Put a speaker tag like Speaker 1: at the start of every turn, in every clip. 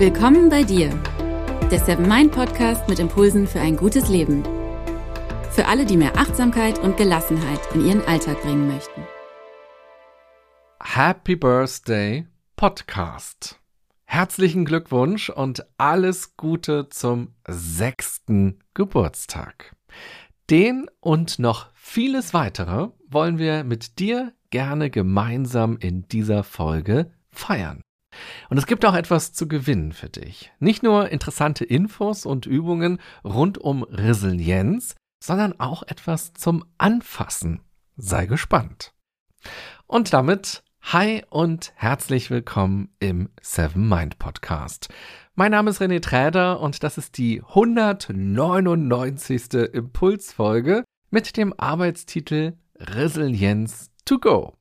Speaker 1: Willkommen bei dir, der Seven Mind Podcast mit Impulsen für ein gutes Leben. Für alle, die mehr Achtsamkeit und Gelassenheit in ihren Alltag bringen möchten.
Speaker 2: Happy Birthday Podcast. Herzlichen Glückwunsch und alles Gute zum sechsten Geburtstag. Den und noch vieles weitere wollen wir mit dir gerne gemeinsam in dieser Folge feiern. Und es gibt auch etwas zu gewinnen für dich. Nicht nur interessante Infos und Übungen rund um Resilienz, sondern auch etwas zum Anfassen. Sei gespannt. Und damit Hi und herzlich willkommen im Seven Mind Podcast. Mein Name ist René Träder und das ist die 199. Impulsfolge mit dem Arbeitstitel Resilienz to go.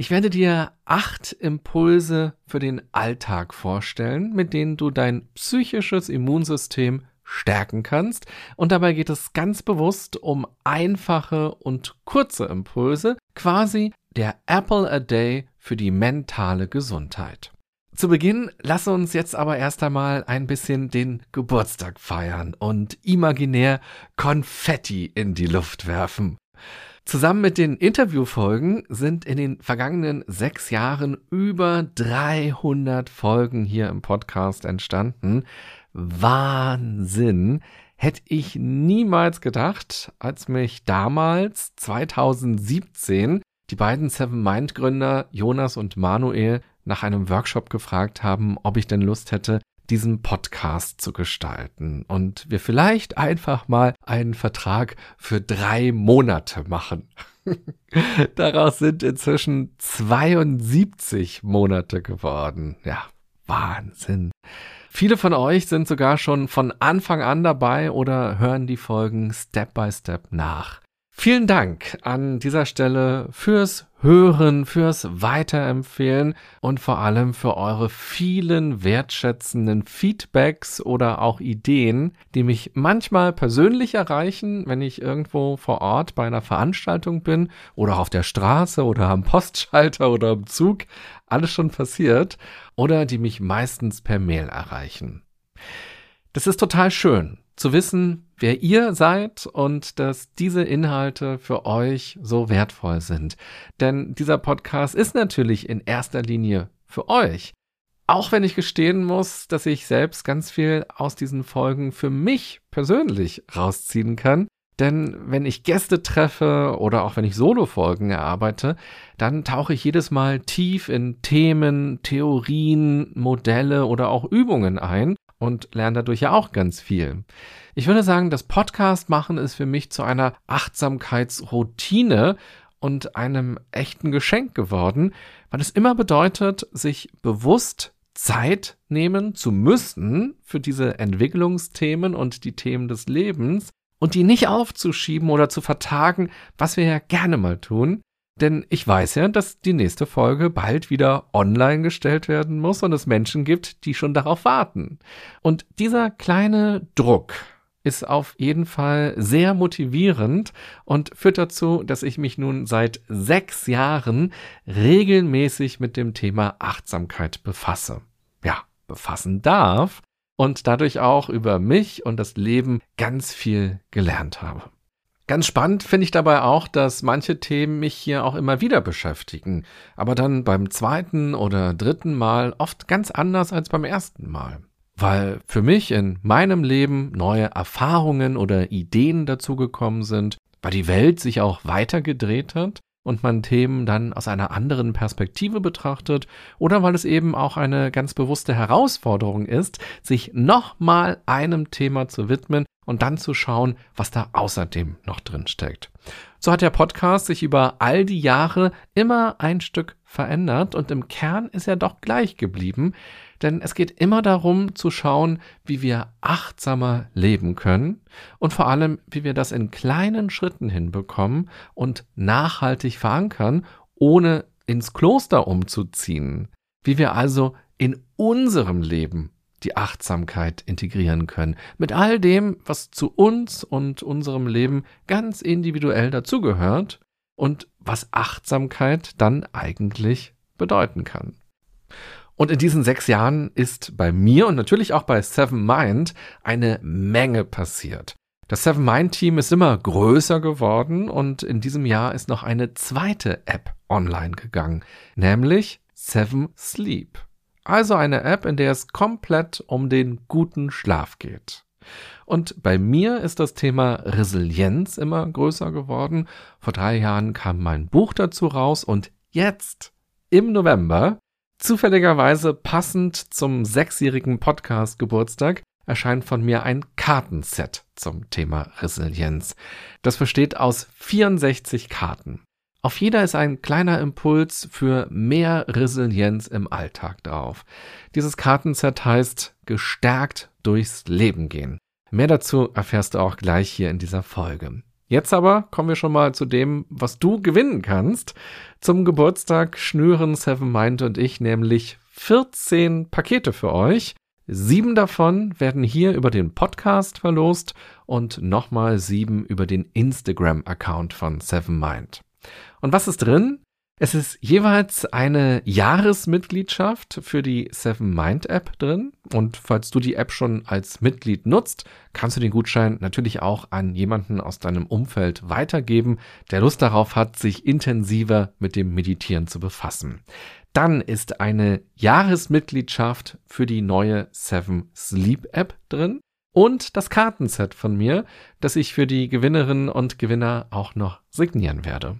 Speaker 2: Ich werde dir acht Impulse für den Alltag vorstellen, mit denen du dein psychisches Immunsystem stärken kannst. Und dabei geht es ganz bewusst um einfache und kurze Impulse, quasi der Apple a Day für die mentale Gesundheit. Zu Beginn lass uns jetzt aber erst einmal ein bisschen den Geburtstag feiern und imaginär Konfetti in die Luft werfen. Zusammen mit den Interviewfolgen sind in den vergangenen sechs Jahren über 300 Folgen hier im Podcast entstanden. Wahnsinn! Hätte ich niemals gedacht, als mich damals 2017 die beiden Seven Mind Gründer Jonas und Manuel nach einem Workshop gefragt haben, ob ich denn Lust hätte, diesen Podcast zu gestalten und wir vielleicht einfach mal einen Vertrag für drei Monate machen. Daraus sind inzwischen 72 Monate geworden. Ja, Wahnsinn. Viele von euch sind sogar schon von Anfang an dabei oder hören die Folgen Step by Step nach. Vielen Dank an dieser Stelle fürs Hören, fürs Weiterempfehlen und vor allem für eure vielen wertschätzenden Feedbacks oder auch Ideen, die mich manchmal persönlich erreichen, wenn ich irgendwo vor Ort bei einer Veranstaltung bin oder auf der Straße oder am Postschalter oder im Zug, alles schon passiert, oder die mich meistens per Mail erreichen. Das ist total schön zu wissen, wer ihr seid und dass diese Inhalte für euch so wertvoll sind. Denn dieser Podcast ist natürlich in erster Linie für euch. Auch wenn ich gestehen muss, dass ich selbst ganz viel aus diesen Folgen für mich persönlich rausziehen kann. Denn wenn ich Gäste treffe oder auch wenn ich Solo-Folgen erarbeite, dann tauche ich jedes Mal tief in Themen, Theorien, Modelle oder auch Übungen ein und lerne dadurch ja auch ganz viel. Ich würde sagen, das Podcast machen ist für mich zu einer Achtsamkeitsroutine und einem echten Geschenk geworden, weil es immer bedeutet, sich bewusst Zeit nehmen zu müssen für diese Entwicklungsthemen und die Themen des Lebens und die nicht aufzuschieben oder zu vertagen, was wir ja gerne mal tun, denn ich weiß ja, dass die nächste Folge bald wieder online gestellt werden muss und es Menschen gibt, die schon darauf warten. Und dieser kleine Druck ist auf jeden Fall sehr motivierend und führt dazu, dass ich mich nun seit sechs Jahren regelmäßig mit dem Thema Achtsamkeit befasse. Ja, befassen darf und dadurch auch über mich und das Leben ganz viel gelernt habe. Ganz spannend finde ich dabei auch, dass manche Themen mich hier auch immer wieder beschäftigen, aber dann beim zweiten oder dritten Mal oft ganz anders als beim ersten Mal. Weil für mich in meinem Leben neue Erfahrungen oder Ideen dazugekommen sind, weil die Welt sich auch weiter gedreht hat und man Themen dann aus einer anderen Perspektive betrachtet oder weil es eben auch eine ganz bewusste Herausforderung ist, sich nochmal einem Thema zu widmen und dann zu schauen, was da außerdem noch drin steckt. So hat der Podcast sich über all die Jahre immer ein Stück verändert und im Kern ist er doch gleich geblieben, denn es geht immer darum zu schauen, wie wir achtsamer leben können und vor allem, wie wir das in kleinen Schritten hinbekommen und nachhaltig verankern, ohne ins Kloster umzuziehen. Wie wir also in unserem Leben die Achtsamkeit integrieren können. Mit all dem, was zu uns und unserem Leben ganz individuell dazugehört und was Achtsamkeit dann eigentlich bedeuten kann. Und in diesen sechs Jahren ist bei mir und natürlich auch bei Seven Mind eine Menge passiert. Das Seven Mind Team ist immer größer geworden und in diesem Jahr ist noch eine zweite App online gegangen, nämlich Seven Sleep. Also eine App, in der es komplett um den guten Schlaf geht. Und bei mir ist das Thema Resilienz immer größer geworden. Vor drei Jahren kam mein Buch dazu raus und jetzt, im November, Zufälligerweise passend zum sechsjährigen Podcast Geburtstag erscheint von mir ein Kartenset zum Thema Resilienz. Das besteht aus 64 Karten. Auf jeder ist ein kleiner Impuls für mehr Resilienz im Alltag drauf. Dieses Kartenset heißt gestärkt durchs Leben gehen. Mehr dazu erfährst du auch gleich hier in dieser Folge. Jetzt aber kommen wir schon mal zu dem, was du gewinnen kannst. Zum Geburtstag schnüren Seven Mind und ich nämlich 14 Pakete für euch. Sieben davon werden hier über den Podcast verlost und nochmal sieben über den Instagram-Account von Seven Mind. Und was ist drin? Es ist jeweils eine Jahresmitgliedschaft für die Seven Mind App drin. Und falls du die App schon als Mitglied nutzt, kannst du den Gutschein natürlich auch an jemanden aus deinem Umfeld weitergeben, der Lust darauf hat, sich intensiver mit dem Meditieren zu befassen. Dann ist eine Jahresmitgliedschaft für die neue Seven Sleep App drin und das Kartenset von mir, das ich für die Gewinnerinnen und Gewinner auch noch signieren werde.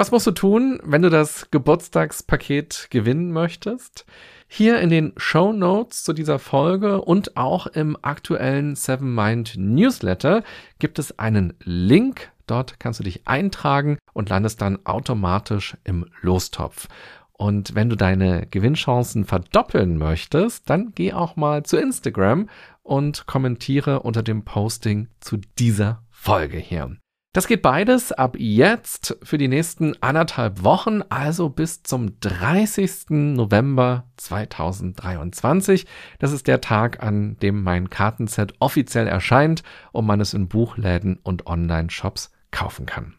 Speaker 2: Was musst du tun, wenn du das Geburtstagspaket gewinnen möchtest? Hier in den Show Notes zu dieser Folge und auch im aktuellen Seven Mind Newsletter gibt es einen Link. Dort kannst du dich eintragen und landest dann automatisch im Lostopf. Und wenn du deine Gewinnchancen verdoppeln möchtest, dann geh auch mal zu Instagram und kommentiere unter dem Posting zu dieser Folge hier. Das geht beides ab jetzt für die nächsten anderthalb Wochen, also bis zum 30. November 2023. Das ist der Tag, an dem mein Kartenset offiziell erscheint und man es in Buchläden und Online-Shops kaufen kann.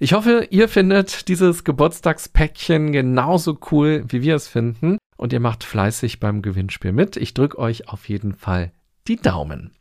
Speaker 2: Ich hoffe, ihr findet dieses Geburtstagspäckchen genauso cool, wie wir es finden und ihr macht fleißig beim Gewinnspiel mit. Ich drücke euch auf jeden Fall die Daumen.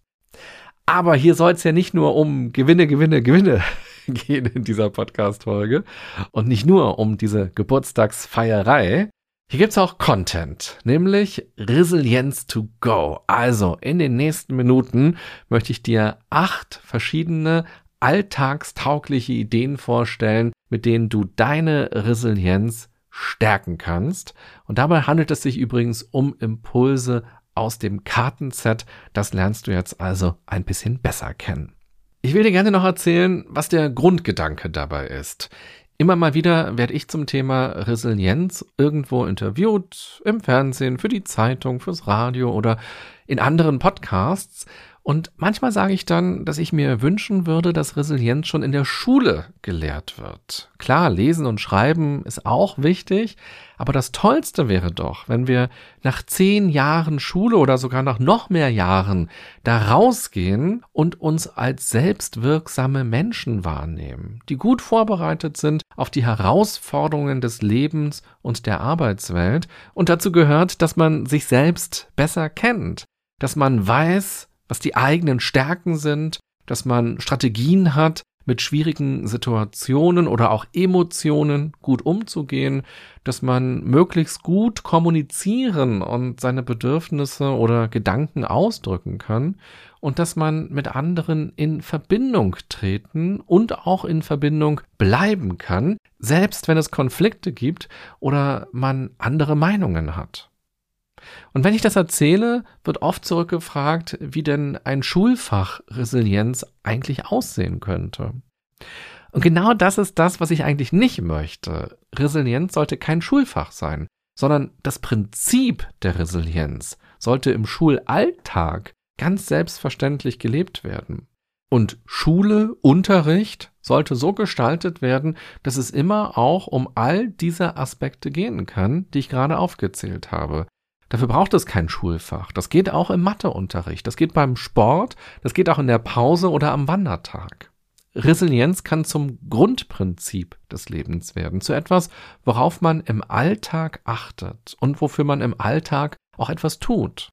Speaker 2: Aber hier soll es ja nicht nur um Gewinne, Gewinne, Gewinne gehen in dieser Podcast-Folge und nicht nur um diese Geburtstagsfeierei. Hier gibt's auch Content, nämlich Resilience to go. Also in den nächsten Minuten möchte ich dir acht verschiedene alltagstaugliche Ideen vorstellen, mit denen du deine Resilienz stärken kannst. Und dabei handelt es sich übrigens um Impulse aus dem Kartenset. Das lernst du jetzt also ein bisschen besser kennen. Ich will dir gerne noch erzählen, was der Grundgedanke dabei ist. Immer mal wieder werde ich zum Thema Resilienz irgendwo interviewt, im Fernsehen, für die Zeitung, fürs Radio oder in anderen Podcasts. Und manchmal sage ich dann, dass ich mir wünschen würde, dass Resilienz schon in der Schule gelehrt wird. Klar, lesen und schreiben ist auch wichtig, aber das Tollste wäre doch, wenn wir nach zehn Jahren Schule oder sogar nach noch mehr Jahren da rausgehen und uns als selbstwirksame Menschen wahrnehmen, die gut vorbereitet sind auf die Herausforderungen des Lebens und der Arbeitswelt. Und dazu gehört, dass man sich selbst besser kennt, dass man weiß, was die eigenen Stärken sind, dass man Strategien hat, mit schwierigen Situationen oder auch Emotionen gut umzugehen, dass man möglichst gut kommunizieren und seine Bedürfnisse oder Gedanken ausdrücken kann und dass man mit anderen in Verbindung treten und auch in Verbindung bleiben kann, selbst wenn es Konflikte gibt oder man andere Meinungen hat. Und wenn ich das erzähle, wird oft zurückgefragt, wie denn ein Schulfach Resilienz eigentlich aussehen könnte. Und genau das ist das, was ich eigentlich nicht möchte. Resilienz sollte kein Schulfach sein, sondern das Prinzip der Resilienz sollte im Schulalltag ganz selbstverständlich gelebt werden. Und Schule, Unterricht sollte so gestaltet werden, dass es immer auch um all diese Aspekte gehen kann, die ich gerade aufgezählt habe. Dafür braucht es kein Schulfach. Das geht auch im Matheunterricht. Das geht beim Sport. Das geht auch in der Pause oder am Wandertag. Resilienz kann zum Grundprinzip des Lebens werden, zu etwas, worauf man im Alltag achtet und wofür man im Alltag auch etwas tut.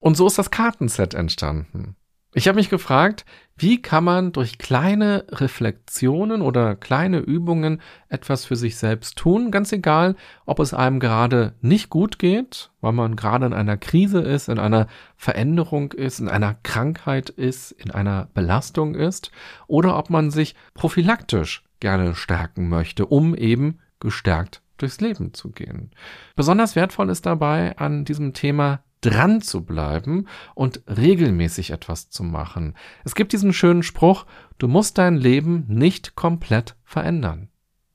Speaker 2: Und so ist das Kartenset entstanden. Ich habe mich gefragt, wie kann man durch kleine Reflexionen oder kleine Übungen etwas für sich selbst tun, ganz egal, ob es einem gerade nicht gut geht, weil man gerade in einer Krise ist, in einer Veränderung ist, in einer Krankheit ist, in einer Belastung ist, oder ob man sich prophylaktisch gerne stärken möchte, um eben gestärkt durchs Leben zu gehen. Besonders wertvoll ist dabei an diesem Thema dran zu bleiben und regelmäßig etwas zu machen. Es gibt diesen schönen Spruch, du musst dein Leben nicht komplett verändern.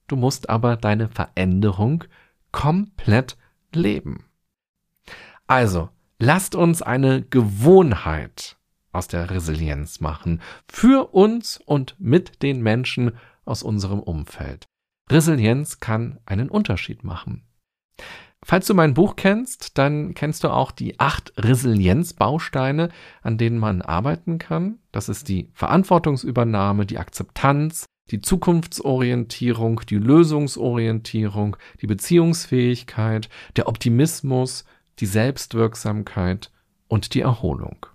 Speaker 2: Du musst aber deine Veränderung komplett leben. Also, lasst uns eine Gewohnheit aus der Resilienz machen, für uns und mit den Menschen aus unserem Umfeld. Resilienz kann einen Unterschied machen. Falls du mein Buch kennst, dann kennst du auch die acht Resilienzbausteine, an denen man arbeiten kann. Das ist die Verantwortungsübernahme, die Akzeptanz, die Zukunftsorientierung, die Lösungsorientierung, die Beziehungsfähigkeit, der Optimismus, die Selbstwirksamkeit und die Erholung.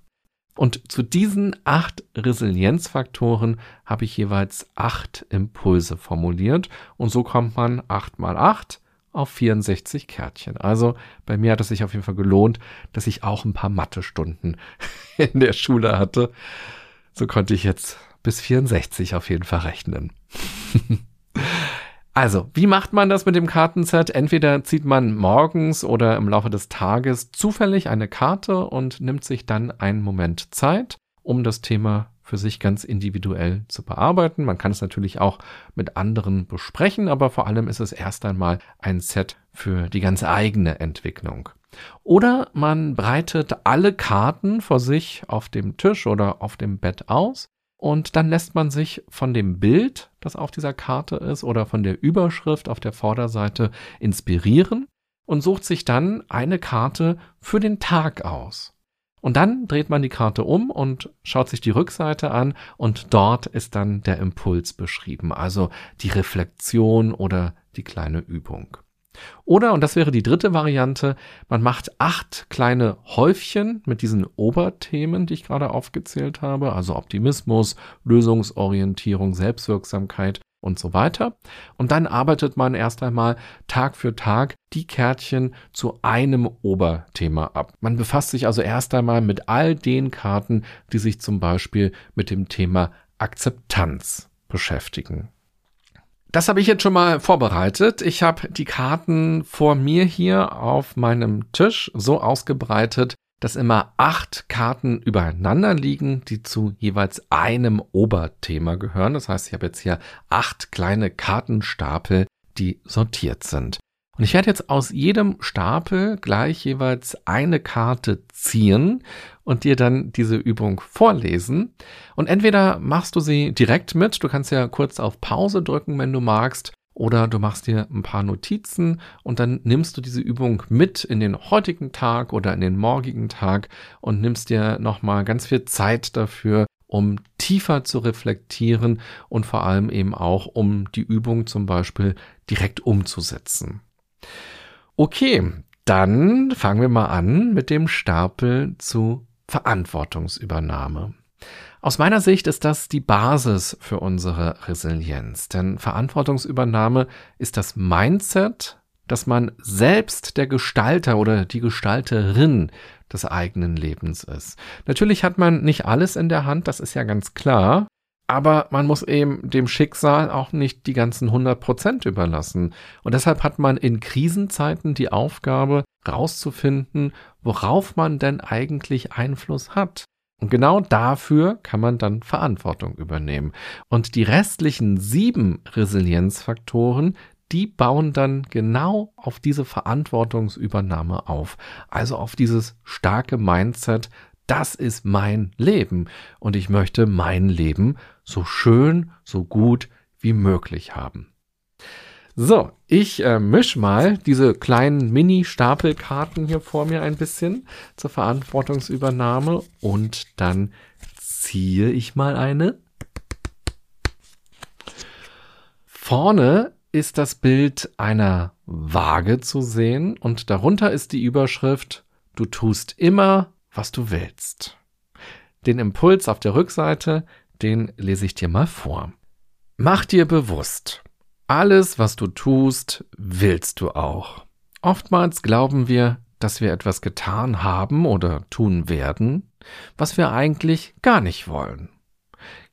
Speaker 2: Und zu diesen acht Resilienzfaktoren habe ich jeweils acht Impulse formuliert und so kommt man acht mal acht auf 64 Kärtchen. Also bei mir hat es sich auf jeden Fall gelohnt, dass ich auch ein paar Mathestunden in der Schule hatte. So konnte ich jetzt bis 64 auf jeden Fall rechnen. also, wie macht man das mit dem Kartenset? Entweder zieht man morgens oder im Laufe des Tages zufällig eine Karte und nimmt sich dann einen Moment Zeit, um das Thema für sich ganz individuell zu bearbeiten. Man kann es natürlich auch mit anderen besprechen, aber vor allem ist es erst einmal ein Set für die ganz eigene Entwicklung. Oder man breitet alle Karten vor sich auf dem Tisch oder auf dem Bett aus und dann lässt man sich von dem Bild, das auf dieser Karte ist, oder von der Überschrift auf der Vorderseite inspirieren und sucht sich dann eine Karte für den Tag aus. Und dann dreht man die Karte um und schaut sich die Rückseite an und dort ist dann der Impuls beschrieben, also die Reflexion oder die kleine Übung. Oder, und das wäre die dritte Variante, man macht acht kleine Häufchen mit diesen Oberthemen, die ich gerade aufgezählt habe, also Optimismus, Lösungsorientierung, Selbstwirksamkeit und so weiter. Und dann arbeitet man erst einmal Tag für Tag die Kärtchen zu einem Oberthema ab. Man befasst sich also erst einmal mit all den Karten, die sich zum Beispiel mit dem Thema Akzeptanz beschäftigen. Das habe ich jetzt schon mal vorbereitet. Ich habe die Karten vor mir hier auf meinem Tisch so ausgebreitet, dass immer acht Karten übereinander liegen, die zu jeweils einem Oberthema gehören. Das heißt, ich habe jetzt hier acht kleine Kartenstapel, die sortiert sind. Und ich werde jetzt aus jedem Stapel gleich jeweils eine Karte ziehen und dir dann diese Übung vorlesen. Und entweder machst du sie direkt mit, du kannst ja kurz auf Pause drücken, wenn du magst, oder du machst dir ein paar Notizen und dann nimmst du diese Übung mit in den heutigen Tag oder in den morgigen Tag und nimmst dir nochmal ganz viel Zeit dafür, um tiefer zu reflektieren und vor allem eben auch, um die Übung zum Beispiel direkt umzusetzen. Okay, dann fangen wir mal an mit dem Stapel zu Verantwortungsübernahme. Aus meiner Sicht ist das die Basis für unsere Resilienz, denn Verantwortungsübernahme ist das Mindset, dass man selbst der Gestalter oder die Gestalterin des eigenen Lebens ist. Natürlich hat man nicht alles in der Hand, das ist ja ganz klar, aber man muss eben dem Schicksal auch nicht die ganzen 100 Prozent überlassen. Und deshalb hat man in Krisenzeiten die Aufgabe, rauszufinden, worauf man denn eigentlich Einfluss hat. Und genau dafür kann man dann Verantwortung übernehmen. Und die restlichen sieben Resilienzfaktoren, die bauen dann genau auf diese Verantwortungsübernahme auf. Also auf dieses starke Mindset, das ist mein Leben und ich möchte mein Leben so schön, so gut wie möglich haben. So, ich äh, misch mal diese kleinen Mini-Stapelkarten hier vor mir ein bisschen zur Verantwortungsübernahme und dann ziehe ich mal eine Vorne ist das Bild einer Waage zu sehen und darunter ist die Überschrift Du tust immer, was du willst. Den Impuls auf der Rückseite, den lese ich dir mal vor. Mach dir bewusst, alles, was du tust, willst du auch. Oftmals glauben wir, dass wir etwas getan haben oder tun werden, was wir eigentlich gar nicht wollen.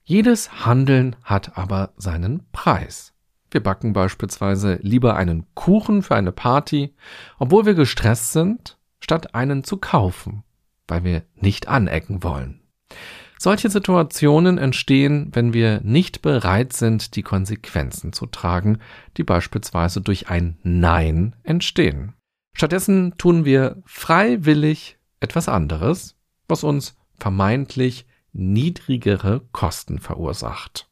Speaker 2: Jedes Handeln hat aber seinen Preis. Wir backen beispielsweise lieber einen Kuchen für eine Party, obwohl wir gestresst sind, statt einen zu kaufen, weil wir nicht anecken wollen. Solche Situationen entstehen, wenn wir nicht bereit sind, die Konsequenzen zu tragen, die beispielsweise durch ein Nein entstehen. Stattdessen tun wir freiwillig etwas anderes, was uns vermeintlich niedrigere Kosten verursacht.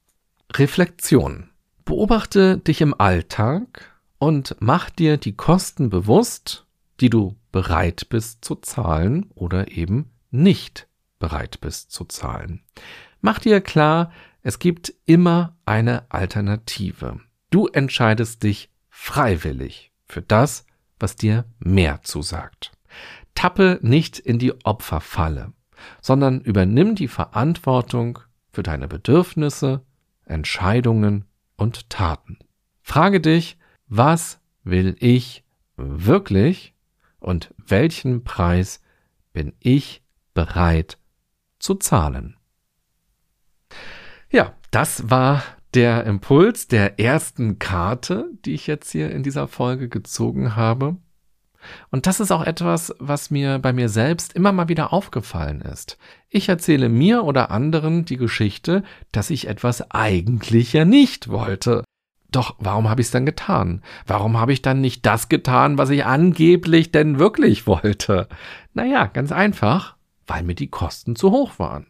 Speaker 2: Reflexion. Beobachte dich im Alltag und mach dir die Kosten bewusst, die du bereit bist zu zahlen oder eben nicht bereit bist zu zahlen. Mach dir klar, es gibt immer eine Alternative. Du entscheidest dich freiwillig für das, was dir mehr zusagt. Tappe nicht in die Opferfalle, sondern übernimm die Verantwortung für deine Bedürfnisse, Entscheidungen und Taten. Frage dich, was will ich wirklich und welchen Preis bin ich bereit zu zahlen? Ja, das war der Impuls der ersten Karte, die ich jetzt hier in dieser Folge gezogen habe. Und das ist auch etwas, was mir bei mir selbst immer mal wieder aufgefallen ist. Ich erzähle mir oder anderen die Geschichte, dass ich etwas eigentlich ja nicht wollte. Doch warum habe ich es dann getan? Warum habe ich dann nicht das getan, was ich angeblich denn wirklich wollte? Naja, ganz einfach, weil mir die Kosten zu hoch waren.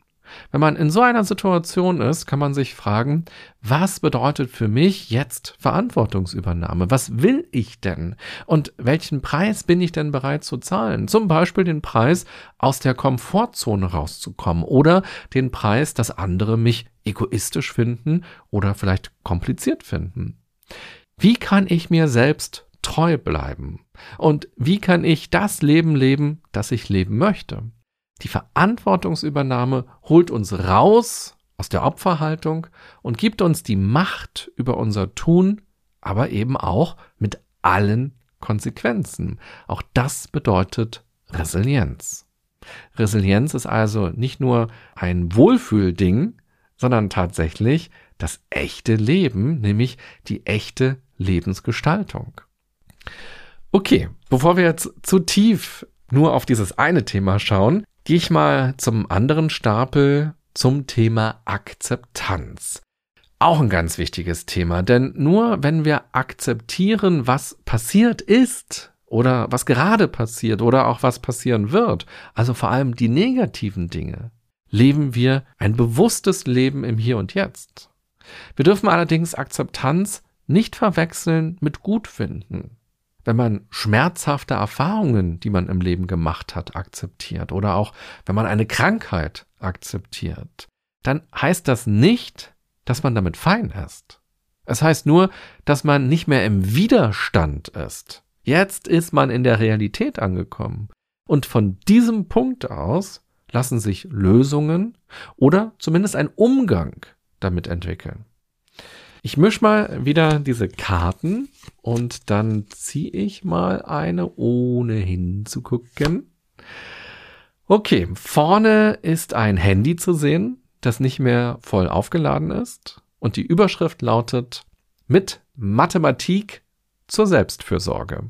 Speaker 2: Wenn man in so einer Situation ist, kann man sich fragen, was bedeutet für mich jetzt Verantwortungsübernahme? Was will ich denn? Und welchen Preis bin ich denn bereit zu zahlen? Zum Beispiel den Preis, aus der Komfortzone rauszukommen oder den Preis, dass andere mich egoistisch finden oder vielleicht kompliziert finden. Wie kann ich mir selbst treu bleiben? Und wie kann ich das Leben leben, das ich leben möchte? Die Verantwortungsübernahme holt uns raus aus der Opferhaltung und gibt uns die Macht über unser Tun, aber eben auch mit allen Konsequenzen. Auch das bedeutet Resilienz. Resilienz ist also nicht nur ein Wohlfühlding, sondern tatsächlich das echte Leben, nämlich die echte Lebensgestaltung. Okay, bevor wir jetzt zu tief nur auf dieses eine Thema schauen, gehe ich mal zum anderen Stapel zum Thema Akzeptanz. Auch ein ganz wichtiges Thema, denn nur wenn wir akzeptieren, was passiert ist oder was gerade passiert oder auch was passieren wird, also vor allem die negativen Dinge, leben wir ein bewusstes Leben im Hier und Jetzt. Wir dürfen allerdings Akzeptanz nicht verwechseln mit Gutfinden wenn man schmerzhafte Erfahrungen, die man im Leben gemacht hat, akzeptiert oder auch wenn man eine Krankheit akzeptiert, dann heißt das nicht, dass man damit fein ist. Es heißt nur, dass man nicht mehr im Widerstand ist. Jetzt ist man in der Realität angekommen. Und von diesem Punkt aus lassen sich Lösungen oder zumindest ein Umgang damit entwickeln. Ich mische mal wieder diese Karten und dann ziehe ich mal eine, ohne hinzugucken. Okay, vorne ist ein Handy zu sehen, das nicht mehr voll aufgeladen ist. Und die Überschrift lautet mit Mathematik zur Selbstfürsorge.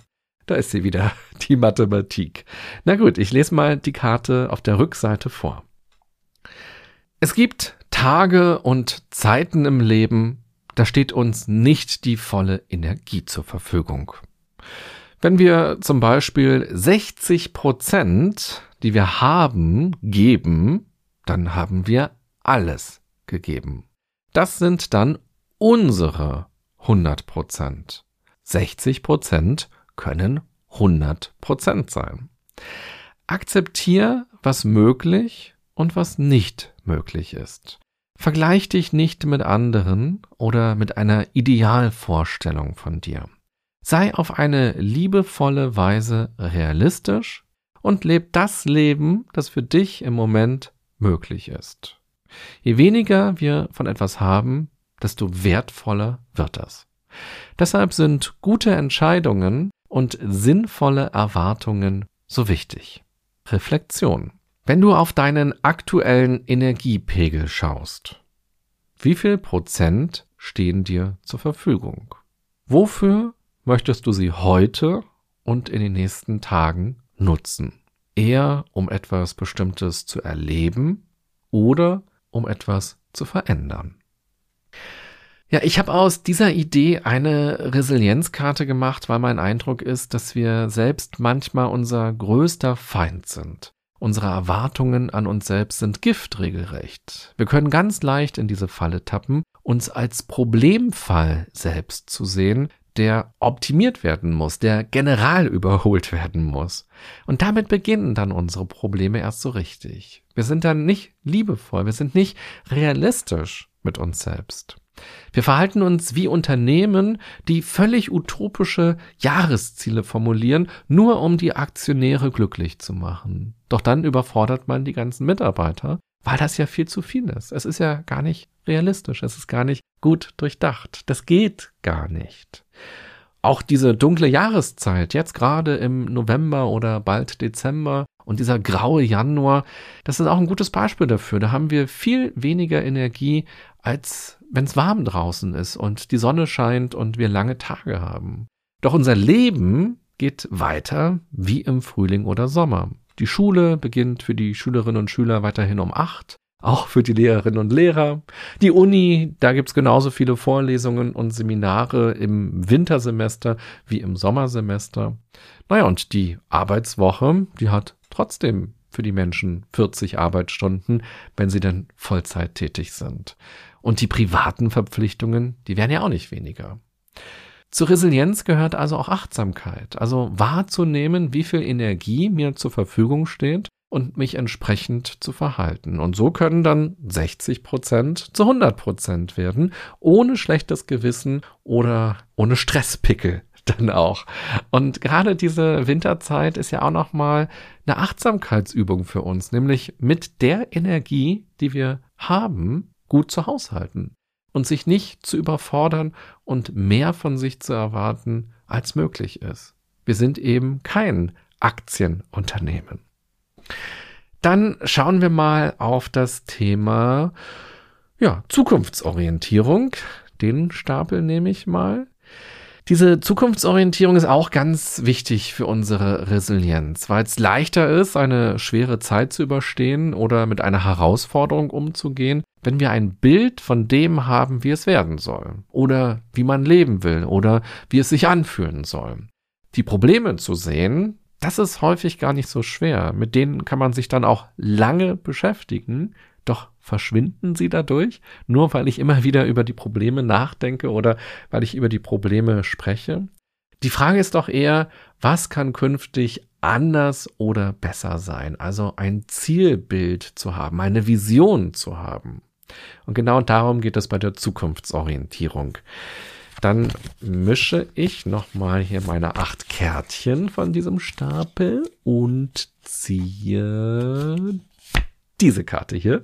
Speaker 2: Da ist sie wieder, die Mathematik. Na gut, ich lese mal die Karte auf der Rückseite vor. Es gibt Tage und Zeiten im Leben, da steht uns nicht die volle Energie zur Verfügung. Wenn wir zum Beispiel 60 Prozent, die wir haben, geben, dann haben wir alles gegeben. Das sind dann unsere 100 Prozent. 60 Prozent können 100 Prozent sein. Akzeptier, was möglich und was nicht möglich ist. Vergleich dich nicht mit anderen oder mit einer Idealvorstellung von dir. Sei auf eine liebevolle Weise realistisch und leb das Leben, das für dich im Moment möglich ist. Je weniger wir von etwas haben, desto wertvoller wird das. Deshalb sind gute Entscheidungen und sinnvolle Erwartungen so wichtig. Reflexion. Wenn du auf deinen aktuellen Energiepegel schaust, wie viel Prozent stehen dir zur Verfügung? Wofür möchtest du sie heute und in den nächsten Tagen nutzen? Eher um etwas Bestimmtes zu erleben oder um etwas zu verändern? Ja, ich habe aus dieser Idee eine Resilienzkarte gemacht, weil mein Eindruck ist, dass wir selbst manchmal unser größter Feind sind. Unsere Erwartungen an uns selbst sind Gift regelrecht. Wir können ganz leicht in diese Falle tappen, uns als Problemfall selbst zu sehen, der optimiert werden muss, der general überholt werden muss. Und damit beginnen dann unsere Probleme erst so richtig. Wir sind dann nicht liebevoll, wir sind nicht realistisch mit uns selbst. Wir verhalten uns wie Unternehmen, die völlig utopische Jahresziele formulieren, nur um die Aktionäre glücklich zu machen. Doch dann überfordert man die ganzen Mitarbeiter, weil das ja viel zu viel ist. Es ist ja gar nicht realistisch, es ist gar nicht gut durchdacht. Das geht gar nicht. Auch diese dunkle Jahreszeit, jetzt gerade im November oder bald Dezember und dieser graue Januar, das ist auch ein gutes Beispiel dafür. Da haben wir viel weniger Energie, als wenn es warm draußen ist und die Sonne scheint und wir lange Tage haben. Doch unser Leben geht weiter wie im Frühling oder Sommer. Die Schule beginnt für die Schülerinnen und Schüler weiterhin um acht, auch für die Lehrerinnen und Lehrer. Die Uni, da gibt's genauso viele Vorlesungen und Seminare im Wintersemester wie im Sommersemester. Naja, und die Arbeitswoche, die hat trotzdem für die Menschen 40 Arbeitsstunden, wenn sie denn Vollzeit tätig sind. Und die privaten Verpflichtungen, die werden ja auch nicht weniger. Zur Resilienz gehört also auch Achtsamkeit, also wahrzunehmen, wie viel Energie mir zur Verfügung steht und mich entsprechend zu verhalten. Und so können dann 60 Prozent zu 100 Prozent werden, ohne schlechtes Gewissen oder ohne Stresspickel dann auch. Und gerade diese Winterzeit ist ja auch nochmal eine Achtsamkeitsübung für uns, nämlich mit der Energie, die wir haben, gut zu haushalten und sich nicht zu überfordern und mehr von sich zu erwarten, als möglich ist. Wir sind eben kein Aktienunternehmen. Dann schauen wir mal auf das Thema ja, Zukunftsorientierung. Den Stapel nehme ich mal. Diese Zukunftsorientierung ist auch ganz wichtig für unsere Resilienz, weil es leichter ist, eine schwere Zeit zu überstehen oder mit einer Herausforderung umzugehen, wenn wir ein Bild von dem haben, wie es werden soll oder wie man leben will oder wie es sich anfühlen soll. Die Probleme zu sehen, das ist häufig gar nicht so schwer. Mit denen kann man sich dann auch lange beschäftigen, doch verschwinden sie dadurch, nur weil ich immer wieder über die Probleme nachdenke oder weil ich über die Probleme spreche? Die Frage ist doch eher, was kann künftig anders oder besser sein? Also ein Zielbild zu haben, eine Vision zu haben. Und genau darum geht es bei der Zukunftsorientierung. Dann mische ich nochmal hier meine acht Kärtchen von diesem Stapel und ziehe diese Karte hier.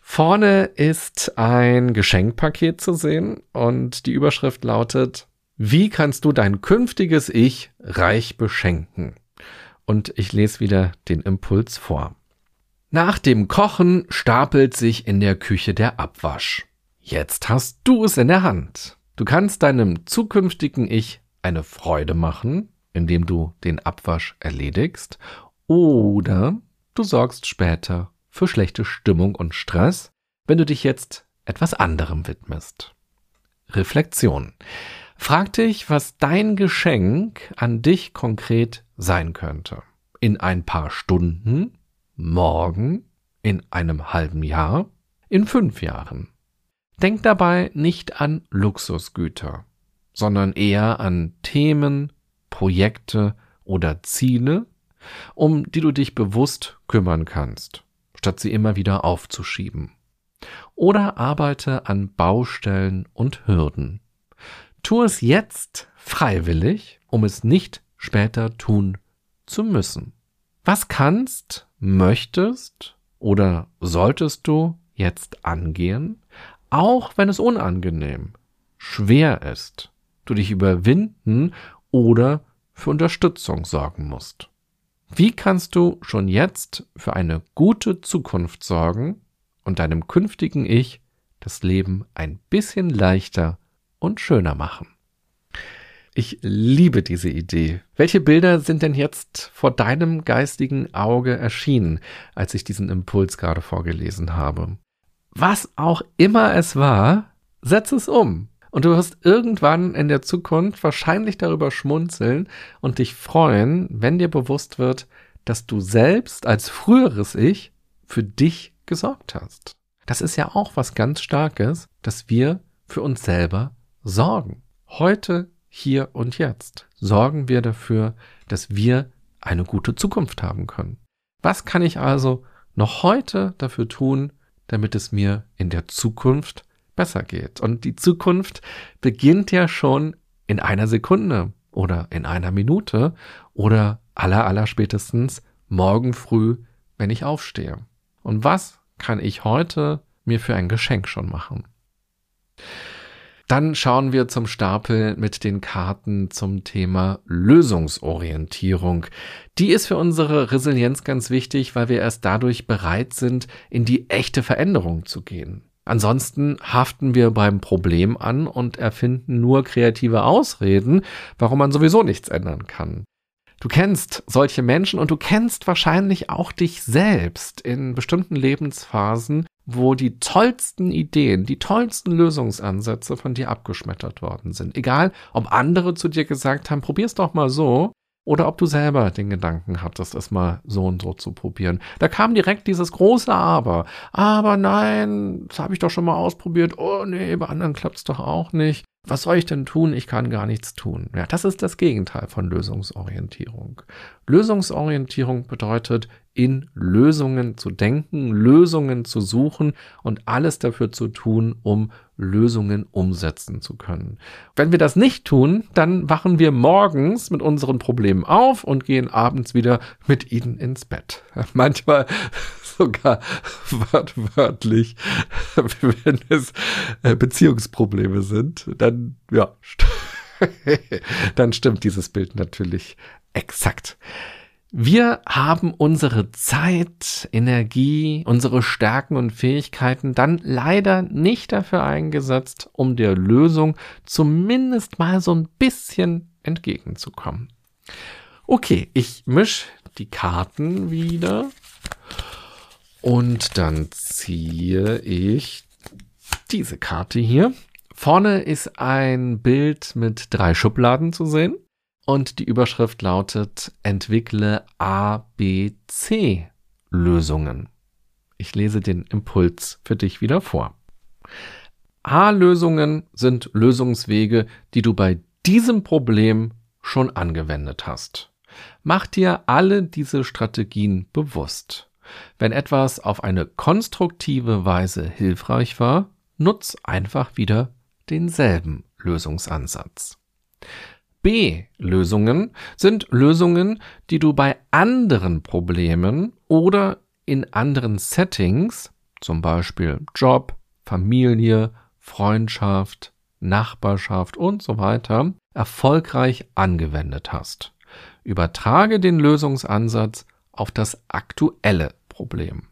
Speaker 2: Vorne ist ein Geschenkpaket zu sehen und die Überschrift lautet, wie kannst du dein künftiges Ich reich beschenken? Und ich lese wieder den Impuls vor. Nach dem Kochen stapelt sich in der Küche der Abwasch. Jetzt hast du es in der Hand. Du kannst deinem zukünftigen Ich eine Freude machen, indem du den Abwasch erledigst, oder du sorgst später für schlechte Stimmung und Stress, wenn du dich jetzt etwas anderem widmest. Reflexion. Frag dich, was dein Geschenk an dich konkret sein könnte. In ein paar Stunden, morgen, in einem halben Jahr, in fünf Jahren. Denk dabei nicht an Luxusgüter, sondern eher an Themen, Projekte oder Ziele, um die du dich bewusst kümmern kannst statt sie immer wieder aufzuschieben. oder arbeite an Baustellen und Hürden. Tu es jetzt freiwillig, um es nicht später tun zu müssen. Was kannst, möchtest oder solltest du jetzt angehen, auch wenn es unangenehm, schwer ist, du dich überwinden oder für Unterstützung sorgen musst. Wie kannst du schon jetzt für eine gute Zukunft sorgen und deinem künftigen Ich das Leben ein bisschen leichter und schöner machen? Ich liebe diese Idee. Welche Bilder sind denn jetzt vor deinem geistigen Auge erschienen, als ich diesen Impuls gerade vorgelesen habe? Was auch immer es war, setz es um. Und du wirst irgendwann in der Zukunft wahrscheinlich darüber schmunzeln und dich freuen, wenn dir bewusst wird, dass du selbst als früheres Ich für dich gesorgt hast. Das ist ja auch was ganz Starkes, dass wir für uns selber sorgen. Heute hier und jetzt sorgen wir dafür, dass wir eine gute Zukunft haben können. Was kann ich also noch heute dafür tun, damit es mir in der Zukunft besser geht? Und die Zukunft beginnt ja schon in einer Sekunde oder in einer Minute oder aller aller spätestens morgen früh, wenn ich aufstehe. Und was kann ich heute mir für ein Geschenk schon machen? Dann schauen wir zum Stapel mit den Karten zum Thema Lösungsorientierung. Die ist für unsere Resilienz ganz wichtig, weil wir erst dadurch bereit sind, in die echte Veränderung zu gehen. Ansonsten haften wir beim Problem an und erfinden nur kreative Ausreden, warum man sowieso nichts ändern kann. Du kennst solche Menschen und du kennst wahrscheinlich auch dich selbst in bestimmten Lebensphasen, wo die tollsten Ideen, die tollsten Lösungsansätze von dir abgeschmettert worden sind. Egal, ob andere zu dir gesagt haben, probier's doch mal so, oder ob du selber den Gedanken hattest, es mal so und so zu probieren. Da kam direkt dieses große Aber. Aber nein, das habe ich doch schon mal ausprobiert. Oh nee, bei anderen klappt's doch auch nicht. Was soll ich denn tun? Ich kann gar nichts tun. Ja, das ist das Gegenteil von Lösungsorientierung. Lösungsorientierung bedeutet, in Lösungen zu denken, Lösungen zu suchen und alles dafür zu tun, um Lösungen umsetzen zu können. Wenn wir das nicht tun, dann wachen wir morgens mit unseren Problemen auf und gehen abends wieder mit ihnen ins Bett. Manchmal sogar wörtlich, wenn es äh, Beziehungsprobleme sind, dann, ja, dann stimmt dieses Bild natürlich exakt. Wir haben unsere Zeit, Energie, unsere Stärken und Fähigkeiten dann leider nicht dafür eingesetzt, um der Lösung zumindest mal so ein bisschen entgegenzukommen. Okay, ich mische die Karten wieder und dann ziehe ich diese Karte hier. Vorne ist ein Bild mit drei Schubladen zu sehen und die Überschrift lautet Entwickle ABC Lösungen. Ich lese den Impuls für dich wieder vor. A-Lösungen sind Lösungswege, die du bei diesem Problem schon angewendet hast. Mach dir alle diese Strategien bewusst. Wenn etwas auf eine konstruktive Weise hilfreich war, nutz einfach wieder denselben Lösungsansatz. B-Lösungen sind Lösungen, die du bei anderen Problemen oder in anderen Settings, zum Beispiel Job, Familie, Freundschaft, Nachbarschaft und so weiter, erfolgreich angewendet hast. Übertrage den Lösungsansatz auf das aktuelle Problem.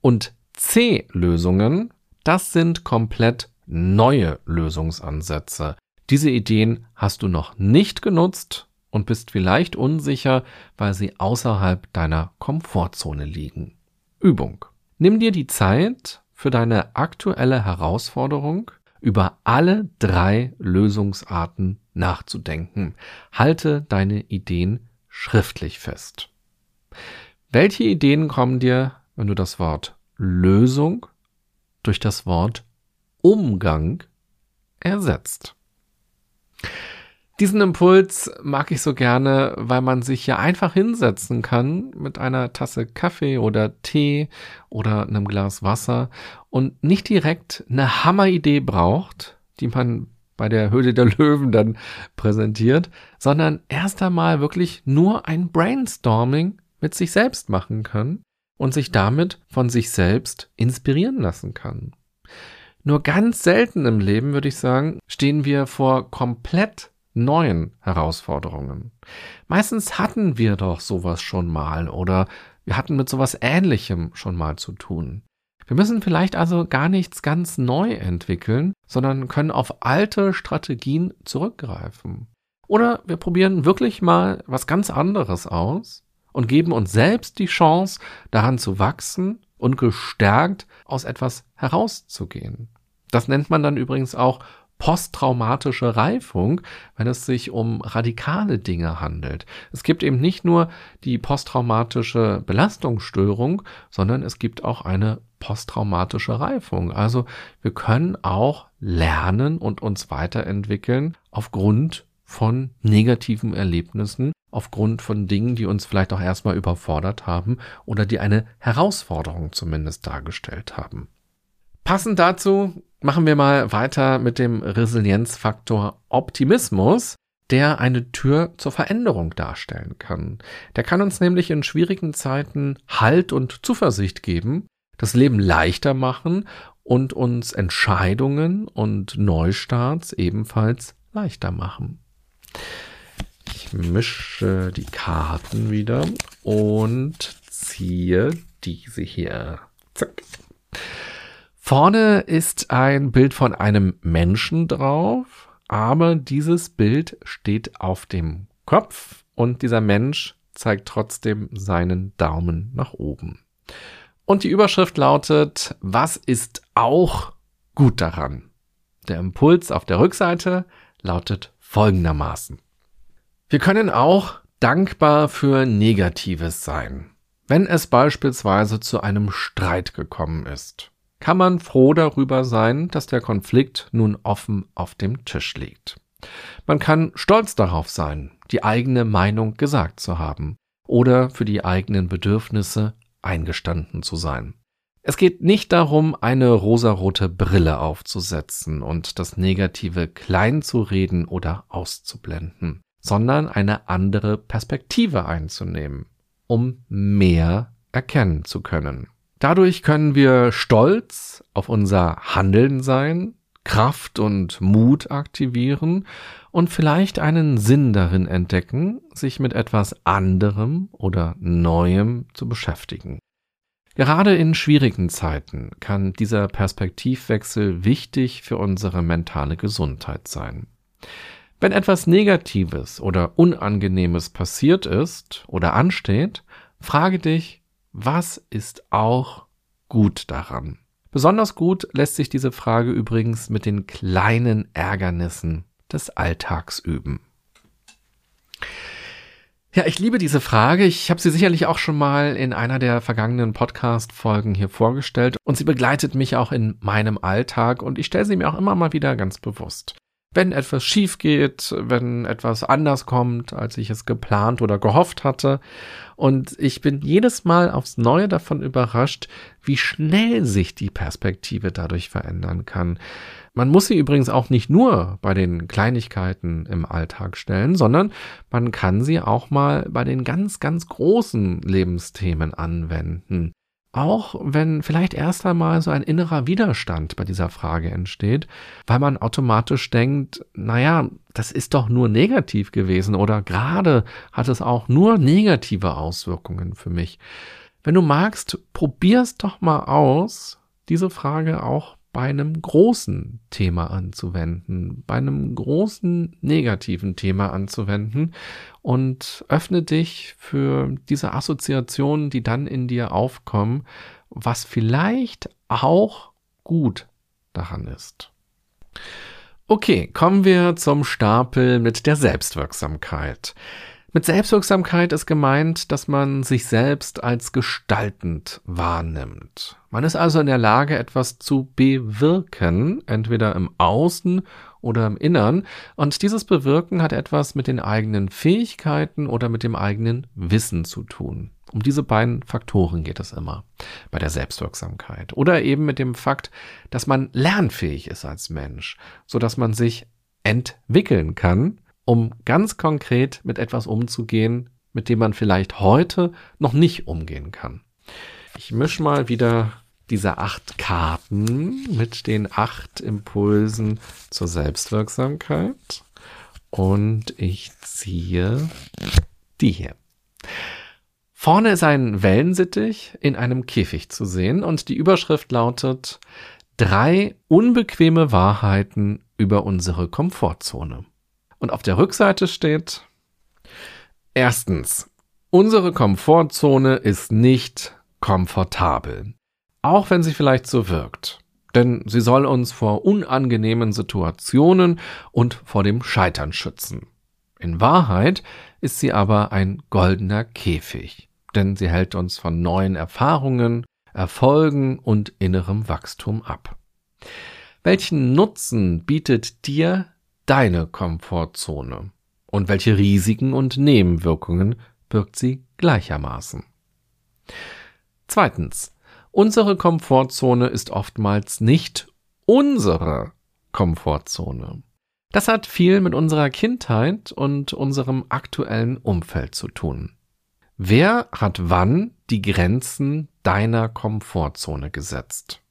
Speaker 2: Und C-Lösungen, das sind komplett neue Lösungsansätze. Diese Ideen hast du noch nicht genutzt und bist vielleicht unsicher, weil sie außerhalb deiner Komfortzone liegen. Übung. Nimm dir die Zeit für deine aktuelle Herausforderung über alle drei Lösungsarten nachzudenken. Halte deine Ideen schriftlich fest. Welche Ideen kommen dir, wenn du das Wort Lösung durch das Wort Umgang ersetzt? Diesen Impuls mag ich so gerne, weil man sich ja einfach hinsetzen kann mit einer Tasse Kaffee oder Tee oder einem Glas Wasser und nicht direkt eine Hammeridee braucht, die man bei der Höhle der Löwen dann präsentiert, sondern erst einmal wirklich nur ein Brainstorming mit sich selbst machen kann und sich damit von sich selbst inspirieren lassen kann. Nur ganz selten im Leben, würde ich sagen, stehen wir vor komplett neuen Herausforderungen. Meistens hatten wir doch sowas schon mal oder wir hatten mit sowas Ähnlichem schon mal zu tun. Wir müssen vielleicht also gar nichts ganz neu entwickeln, sondern können auf alte Strategien zurückgreifen. Oder wir probieren wirklich mal was ganz anderes aus und geben uns selbst die Chance, daran zu wachsen und gestärkt aus etwas herauszugehen. Das nennt man dann übrigens auch posttraumatische Reifung, wenn es sich um radikale Dinge handelt. Es gibt eben nicht nur die posttraumatische Belastungsstörung, sondern es gibt auch eine posttraumatische Reifung. Also wir können auch lernen und uns weiterentwickeln aufgrund von negativen Erlebnissen, aufgrund von Dingen, die uns vielleicht auch erstmal überfordert haben oder die eine Herausforderung zumindest dargestellt haben. Passend dazu machen wir mal weiter mit dem Resilienzfaktor Optimismus, der eine Tür zur Veränderung darstellen kann. Der kann uns nämlich in schwierigen Zeiten Halt und Zuversicht geben, das Leben leichter machen und uns Entscheidungen und Neustarts ebenfalls leichter machen. Mische die Karten wieder und ziehe diese hier. Zack. Vorne ist ein Bild von einem Menschen drauf, aber dieses Bild steht auf dem Kopf und dieser Mensch zeigt trotzdem seinen Daumen nach oben. Und die Überschrift lautet, was ist auch gut daran? Der Impuls auf der Rückseite lautet folgendermaßen. Wir können auch dankbar für Negatives sein, wenn es beispielsweise zu einem Streit gekommen ist kann man froh darüber sein, dass der Konflikt nun offen auf dem Tisch liegt. Man kann stolz darauf sein, die eigene Meinung gesagt zu haben oder für die eigenen Bedürfnisse eingestanden zu sein. Es geht nicht darum, eine rosarote Brille aufzusetzen und das Negative klein zu reden oder auszublenden, sondern eine andere Perspektive einzunehmen, um mehr erkennen zu können. Dadurch können wir stolz auf unser Handeln sein, Kraft und Mut aktivieren und vielleicht einen Sinn darin entdecken, sich mit etwas anderem oder Neuem zu beschäftigen. Gerade in schwierigen Zeiten kann dieser Perspektivwechsel wichtig für unsere mentale Gesundheit sein. Wenn etwas Negatives oder Unangenehmes passiert ist oder ansteht, frage dich, was ist auch gut daran? Besonders gut lässt sich diese Frage übrigens mit den kleinen Ärgernissen des Alltags üben. Ja, ich liebe diese Frage. Ich habe sie sicherlich auch schon mal in einer der vergangenen Podcast-Folgen hier vorgestellt und sie begleitet mich auch in meinem Alltag und ich stelle sie mir auch immer mal wieder ganz bewusst wenn etwas schief geht, wenn etwas anders kommt, als ich es geplant oder gehofft hatte. Und ich bin jedes Mal aufs Neue davon überrascht, wie schnell sich die Perspektive dadurch verändern kann. Man muss sie übrigens auch nicht nur bei den Kleinigkeiten im Alltag stellen, sondern man kann sie auch mal bei den ganz, ganz großen Lebensthemen anwenden. Auch wenn vielleicht erst einmal so ein innerer Widerstand bei dieser Frage entsteht, weil man automatisch denkt, naja, das ist doch nur negativ gewesen oder gerade hat es auch nur negative Auswirkungen für mich. Wenn du magst, probier's doch mal aus, diese Frage auch bei einem großen Thema anzuwenden, bei einem großen negativen Thema anzuwenden und öffne dich für diese Assoziationen, die dann in dir aufkommen, was vielleicht auch gut daran ist. Okay, kommen wir zum Stapel mit der Selbstwirksamkeit. Mit Selbstwirksamkeit ist gemeint, dass man sich selbst als gestaltend wahrnimmt. Man ist also in der Lage, etwas zu bewirken, entweder im Außen oder im Innern. Und dieses Bewirken hat etwas mit den eigenen Fähigkeiten oder mit dem eigenen Wissen zu tun. Um diese beiden Faktoren geht es immer bei der Selbstwirksamkeit. Oder eben mit dem Fakt, dass man lernfähig ist als Mensch, so dass man sich entwickeln kann um ganz konkret mit etwas umzugehen, mit dem man vielleicht heute noch nicht umgehen kann. Ich mische mal wieder diese acht Karten mit den acht Impulsen zur Selbstwirksamkeit und ich ziehe die hier. Vorne ist ein Wellensittich in einem Käfig zu sehen und die Überschrift lautet Drei unbequeme Wahrheiten über unsere Komfortzone. Und auf der Rückseite steht, erstens, unsere Komfortzone ist nicht komfortabel. Auch wenn sie vielleicht so wirkt. Denn sie soll uns vor unangenehmen Situationen und vor dem Scheitern schützen. In Wahrheit ist sie aber ein goldener Käfig, denn sie hält uns von neuen Erfahrungen, Erfolgen und innerem Wachstum ab. Welchen Nutzen bietet dir deine Komfortzone? Und welche Risiken und Nebenwirkungen birgt sie gleichermaßen? Zweitens. Unsere Komfortzone ist oftmals nicht unsere Komfortzone. Das hat viel mit unserer Kindheit und unserem aktuellen Umfeld zu tun. Wer hat wann die Grenzen deiner Komfortzone gesetzt?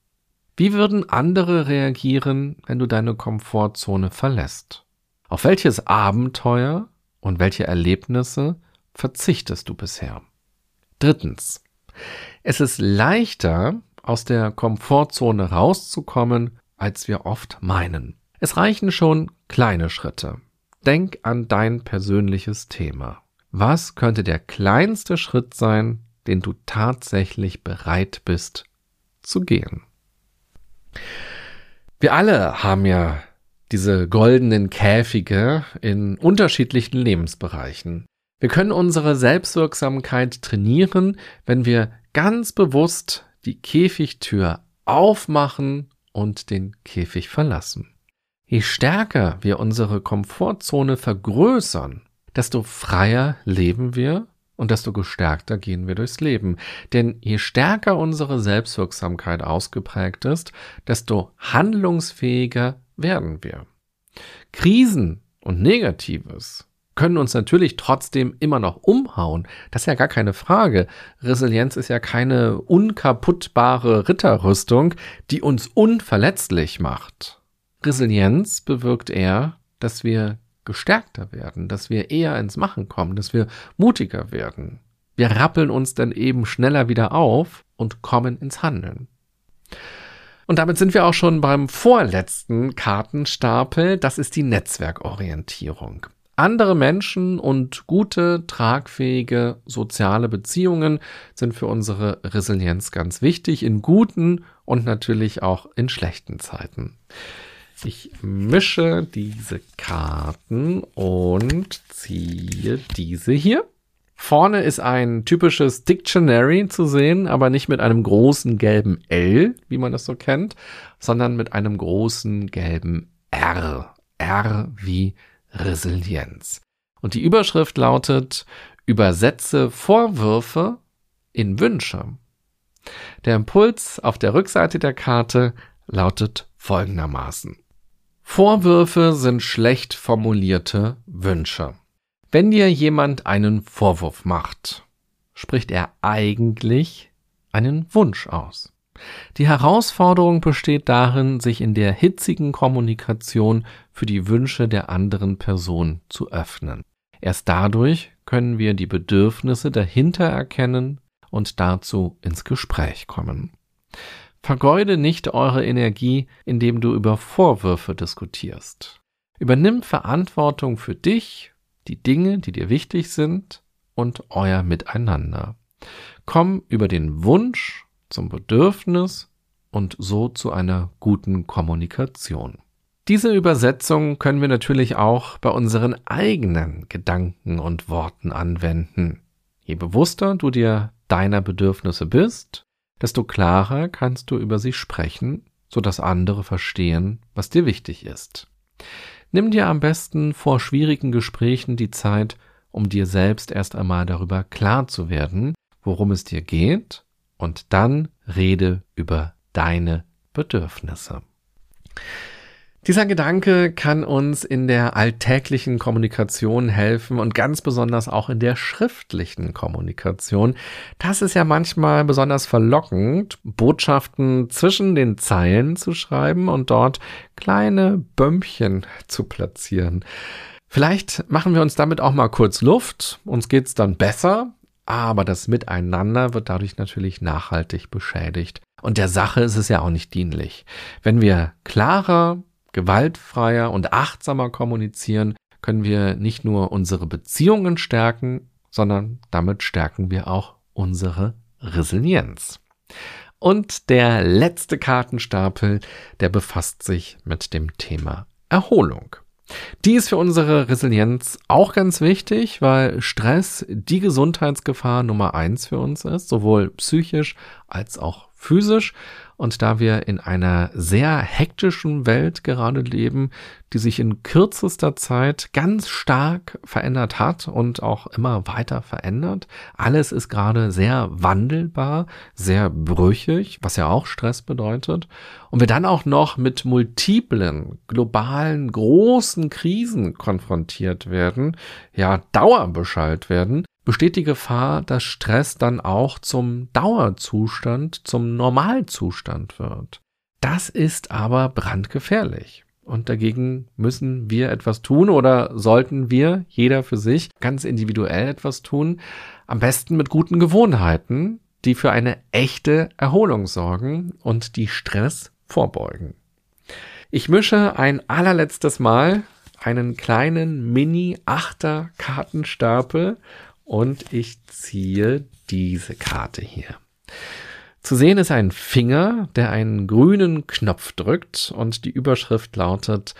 Speaker 2: Wie würden andere reagieren, wenn du deine Komfortzone verlässt? Auf welches Abenteuer und welche Erlebnisse verzichtest du bisher? Drittens. Es ist leichter, aus der Komfortzone rauszukommen, als wir oft meinen. Es reichen schon kleine Schritte. Denk an dein persönliches Thema. Was könnte der kleinste Schritt sein, den du tatsächlich bereit bist zu gehen? Wir alle haben ja diese goldenen Käfige in unterschiedlichen Lebensbereichen. Wir können unsere Selbstwirksamkeit trainieren, wenn wir ganz bewusst die Käfigtür aufmachen und den Käfig verlassen. Je stärker wir unsere Komfortzone vergrößern, desto freier leben wir und desto gestärkter gehen wir durchs Leben. Denn je stärker unsere Selbstwirksamkeit ausgeprägt ist, desto handlungsfähiger werden wir. Krisen und Negatives können uns natürlich trotzdem immer noch umhauen. Das ist ja gar keine Frage. Resilienz ist ja keine unkaputtbare Ritterrüstung, die uns unverletzlich macht. Resilienz bewirkt eher, dass wir gestärkter werden, dass wir eher ins Machen kommen, dass wir mutiger werden. Wir rappeln uns dann eben schneller wieder auf und kommen ins Handeln. Und damit sind wir auch schon beim vorletzten Kartenstapel, das ist die Netzwerkorientierung. Andere Menschen und gute, tragfähige soziale Beziehungen sind für unsere Resilienz ganz wichtig, in guten und natürlich auch in schlechten Zeiten. Ich mische diese Karten und ziehe diese hier. Vorne ist ein typisches Dictionary zu sehen, aber nicht mit einem großen gelben L, wie man das so kennt, sondern mit einem großen gelben R. R wie Resilienz. Und die Überschrift lautet Übersetze Vorwürfe in Wünsche. Der Impuls auf der Rückseite der Karte lautet folgendermaßen. Vorwürfe sind schlecht formulierte Wünsche. Wenn dir jemand einen Vorwurf macht, spricht er eigentlich einen Wunsch aus. Die Herausforderung besteht darin, sich in der hitzigen Kommunikation für die Wünsche der anderen Person zu öffnen. Erst dadurch können wir die Bedürfnisse dahinter erkennen und dazu ins Gespräch kommen. Vergeude nicht eure Energie, indem du über Vorwürfe diskutierst. Übernimm Verantwortung für dich, die Dinge, die dir wichtig sind und euer Miteinander. Komm über den Wunsch zum Bedürfnis und so zu einer guten Kommunikation. Diese Übersetzung können wir natürlich auch bei unseren eigenen Gedanken und Worten anwenden. Je bewusster du dir deiner Bedürfnisse bist, desto klarer kannst du über sie sprechen, sodass andere verstehen, was dir wichtig ist. Nimm dir am besten vor schwierigen Gesprächen die Zeit, um dir selbst erst einmal darüber klar zu werden, worum es dir geht, und dann rede über deine Bedürfnisse. Dieser Gedanke kann uns in der alltäglichen Kommunikation helfen und ganz besonders auch in der schriftlichen Kommunikation. Das ist ja manchmal besonders verlockend, Botschaften zwischen den Zeilen zu schreiben und dort kleine Bömmchen zu platzieren. Vielleicht machen wir uns damit auch mal kurz Luft, uns geht's dann besser, aber das Miteinander wird dadurch natürlich nachhaltig beschädigt. Und der Sache ist es ja auch nicht dienlich. Wenn wir klarer, gewaltfreier und achtsamer kommunizieren, können wir nicht nur unsere Beziehungen stärken, sondern damit stärken wir auch unsere Resilienz. Und der letzte Kartenstapel, der befasst sich mit dem Thema Erholung. Die ist für unsere Resilienz auch ganz wichtig, weil Stress die Gesundheitsgefahr Nummer eins für uns ist, sowohl psychisch als auch physisch. Und da wir in einer sehr hektischen Welt gerade leben, die sich in kürzester Zeit ganz stark verändert hat und auch immer weiter verändert, alles ist gerade sehr wandelbar, sehr brüchig, was ja auch Stress bedeutet. Und wir dann auch noch mit multiplen, globalen, großen Krisen konfrontiert werden, ja, dauerbeschallt werden, besteht die Gefahr, dass Stress dann auch zum Dauerzustand, zum Normalzustand wird. Das ist aber brandgefährlich. Und dagegen müssen wir etwas tun oder sollten wir, jeder für sich, ganz individuell etwas tun. Am besten mit guten Gewohnheiten, die für eine echte Erholung sorgen und die Stress vorbeugen. Ich mische ein allerletztes Mal einen kleinen Mini-Achter-Kartenstapel und ich ziehe diese Karte hier. Zu sehen ist ein Finger, der einen grünen Knopf drückt und die Überschrift lautet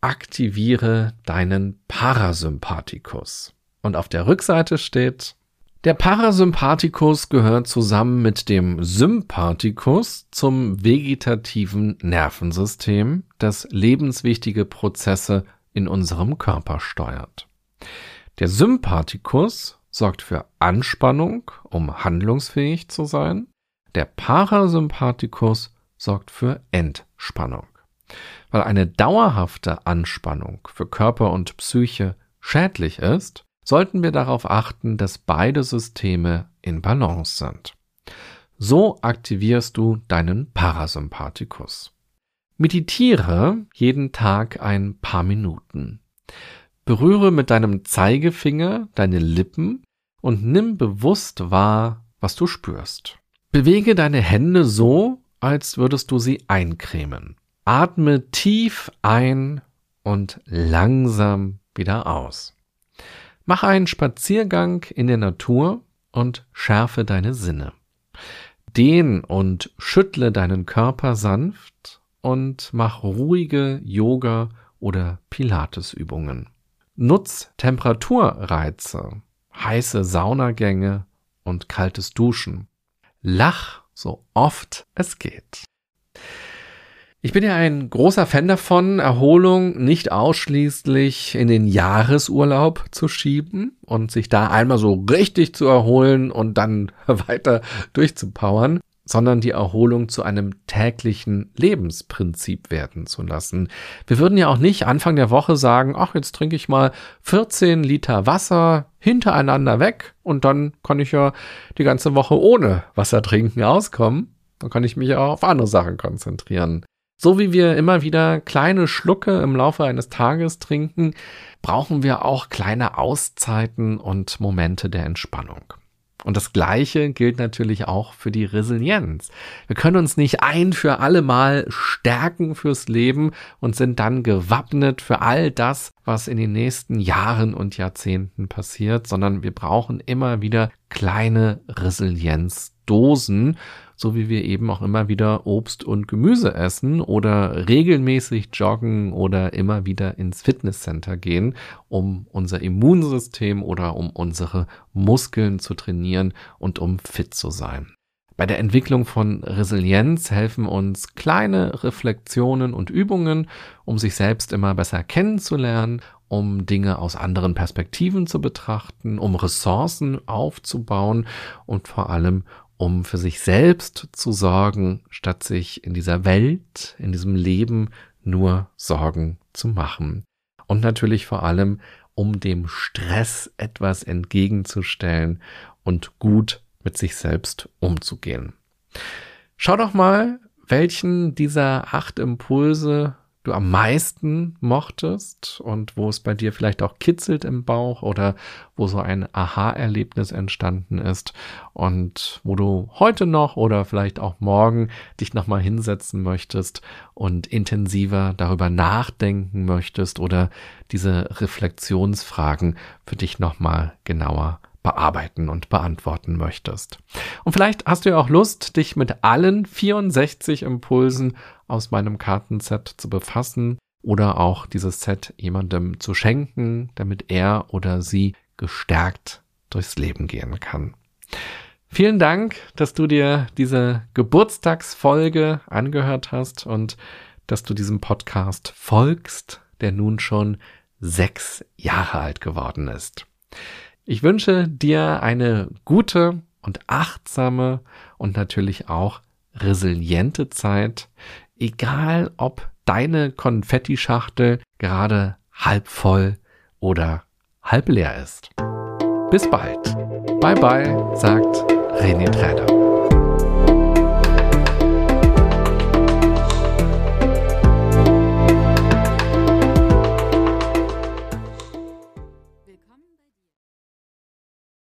Speaker 2: Aktiviere deinen Parasympathikus. Und auf der Rückseite steht der Parasympathikus gehört zusammen mit dem Sympathikus zum vegetativen Nervensystem, das lebenswichtige Prozesse in unserem Körper steuert. Der Sympathikus sorgt für Anspannung, um handlungsfähig zu sein. Der Parasympathikus sorgt für Entspannung. Weil eine dauerhafte Anspannung für Körper und Psyche schädlich ist, sollten wir darauf achten, dass beide Systeme in Balance sind. So aktivierst du deinen Parasympathikus. Meditiere jeden Tag ein paar Minuten. Berühre mit deinem Zeigefinger deine Lippen und nimm bewusst wahr, was du spürst. Bewege deine Hände so, als würdest du sie eincremen. Atme tief ein und langsam wieder aus. Mach einen Spaziergang in der Natur und schärfe deine Sinne. Dehn und schüttle deinen Körper sanft und mach ruhige Yoga oder Pilatesübungen. Nutz Temperaturreize, heiße Saunagänge und kaltes Duschen. Lach so oft es geht. Ich bin ja ein großer Fan davon, Erholung nicht ausschließlich in den Jahresurlaub zu schieben und sich da einmal so richtig zu erholen und dann weiter durchzupowern, sondern die Erholung zu einem täglichen Lebensprinzip werden zu lassen. Wir würden ja auch nicht Anfang der Woche sagen, ach, jetzt trinke ich mal 14 Liter Wasser hintereinander weg und dann kann ich ja die ganze Woche ohne Wasser trinken auskommen. Dann kann ich mich auch auf andere Sachen konzentrieren. So wie wir immer wieder kleine Schlucke im Laufe eines Tages trinken, brauchen wir auch kleine Auszeiten und Momente der Entspannung. Und das Gleiche gilt natürlich auch für die Resilienz. Wir können uns nicht ein für alle Mal stärken fürs Leben und sind dann gewappnet für all das, was in den nächsten Jahren und Jahrzehnten passiert, sondern wir brauchen immer wieder kleine Resilienzdosen, so wie wir eben auch immer wieder Obst und Gemüse essen oder regelmäßig joggen oder immer wieder ins Fitnesscenter gehen, um unser Immunsystem oder um unsere Muskeln zu trainieren und um fit zu sein. Bei der Entwicklung von Resilienz helfen uns kleine Reflexionen und Übungen, um sich selbst immer besser kennenzulernen, um Dinge aus anderen Perspektiven zu betrachten, um Ressourcen aufzubauen und vor allem um für sich selbst zu sorgen, statt sich in dieser Welt, in diesem Leben nur Sorgen zu machen. Und natürlich vor allem, um dem Stress etwas entgegenzustellen und gut mit sich selbst umzugehen. Schau doch mal, welchen dieser acht Impulse du am meisten mochtest und wo es bei dir vielleicht auch kitzelt im Bauch oder wo so ein Aha-Erlebnis entstanden ist und wo du heute noch oder vielleicht auch morgen dich nochmal hinsetzen möchtest und intensiver darüber nachdenken möchtest oder diese Reflexionsfragen für dich nochmal genauer bearbeiten und beantworten möchtest. Und vielleicht hast du ja auch Lust, dich mit allen 64 Impulsen aus meinem Kartenset zu befassen oder auch dieses Set jemandem zu schenken, damit er oder sie gestärkt durchs Leben gehen kann. Vielen Dank, dass du dir diese Geburtstagsfolge angehört hast und dass du diesem Podcast folgst, der nun schon sechs Jahre alt geworden ist. Ich wünsche dir eine gute und achtsame und natürlich auch resiliente Zeit, egal ob deine Konfettischachtel gerade halb voll oder halb leer ist. Bis bald. Bye bye, sagt René Träder.